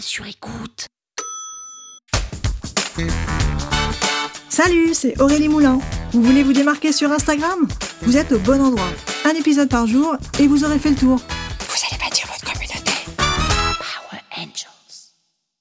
Sur écoute. Salut, c'est Aurélie Moulin. Vous voulez vous démarquer sur Instagram? Vous êtes au bon endroit. Un épisode par jour et vous aurez fait le tour. Vous allez bâtir votre communauté. Power Angels.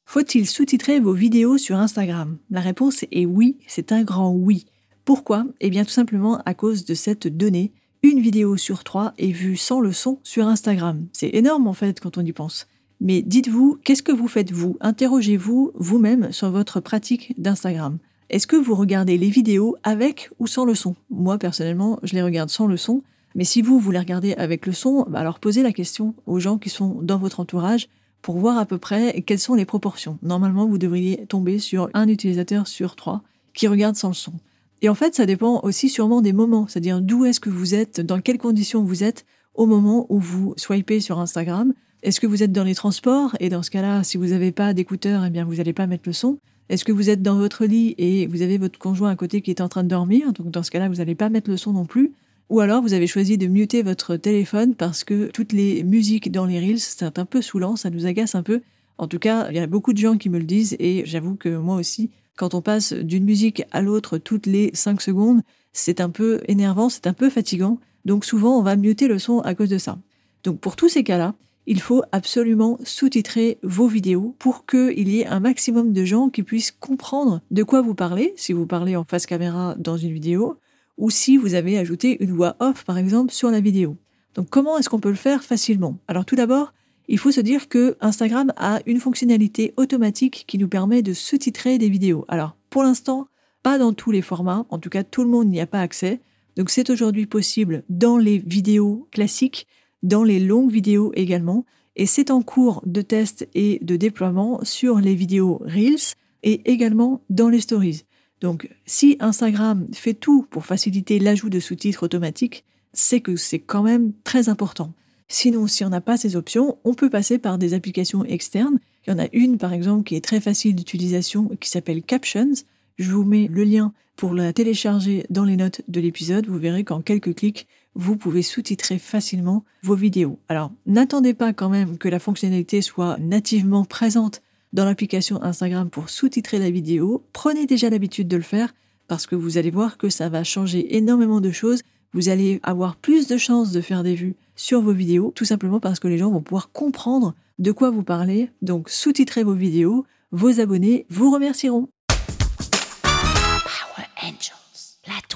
Faut-il sous-titrer vos vidéos sur Instagram? La réponse est oui, c'est un grand oui. Pourquoi? Eh bien tout simplement à cause de cette donnée. Une vidéo sur trois est vue sans le son sur Instagram. C'est énorme en fait quand on y pense. Mais dites-vous, qu'est-ce que vous faites vous? Interrogez-vous vous-même sur votre pratique d'Instagram. Est-ce que vous regardez les vidéos avec ou sans le son? Moi personnellement, je les regarde sans le son. Mais si vous, vous les regardez avec le son, bah alors posez la question aux gens qui sont dans votre entourage pour voir à peu près quelles sont les proportions. Normalement, vous devriez tomber sur un utilisateur sur trois qui regarde sans le son. Et en fait, ça dépend aussi sûrement des moments, c'est-à-dire d'où est-ce que vous êtes, dans quelles conditions vous êtes au moment où vous swipez sur Instagram. Est-ce que vous êtes dans les transports? Et dans ce cas-là, si vous n'avez pas d'écouteurs, eh bien, vous n'allez pas mettre le son. Est-ce que vous êtes dans votre lit et vous avez votre conjoint à côté qui est en train de dormir? Donc, dans ce cas-là, vous n'allez pas mettre le son non plus. Ou alors, vous avez choisi de muter votre téléphone parce que toutes les musiques dans les Reels, c'est un peu saoulant, ça nous agace un peu. En tout cas, il y a beaucoup de gens qui me le disent et j'avoue que moi aussi, quand on passe d'une musique à l'autre toutes les 5 secondes, c'est un peu énervant, c'est un peu fatigant. Donc souvent, on va muter le son à cause de ça. Donc pour tous ces cas-là, il faut absolument sous-titrer vos vidéos pour qu'il y ait un maximum de gens qui puissent comprendre de quoi vous parlez, si vous parlez en face caméra dans une vidéo, ou si vous avez ajouté une voix off, par exemple, sur la vidéo. Donc comment est-ce qu'on peut le faire facilement? Alors tout d'abord, il faut se dire que Instagram a une fonctionnalité automatique qui nous permet de sous-titrer des vidéos. Alors pour l'instant, pas dans tous les formats, en tout cas tout le monde n'y a pas accès. Donc c'est aujourd'hui possible dans les vidéos classiques, dans les longues vidéos également, et c'est en cours de test et de déploiement sur les vidéos Reels et également dans les stories. Donc si Instagram fait tout pour faciliter l'ajout de sous-titres automatiques, c'est que c'est quand même très important. Sinon, si on n'a pas ces options, on peut passer par des applications externes. Il y en a une, par exemple, qui est très facile d'utilisation, qui s'appelle Captions. Je vous mets le lien pour la télécharger dans les notes de l'épisode. Vous verrez qu'en quelques clics, vous pouvez sous-titrer facilement vos vidéos. Alors, n'attendez pas quand même que la fonctionnalité soit nativement présente dans l'application Instagram pour sous-titrer la vidéo. Prenez déjà l'habitude de le faire parce que vous allez voir que ça va changer énormément de choses. Vous allez avoir plus de chances de faire des vues sur vos vidéos, tout simplement parce que les gens vont pouvoir comprendre de quoi vous parlez. Donc, sous-titrez vos vidéos. Vos abonnés vous remercieront.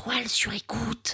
Toile sur écoute.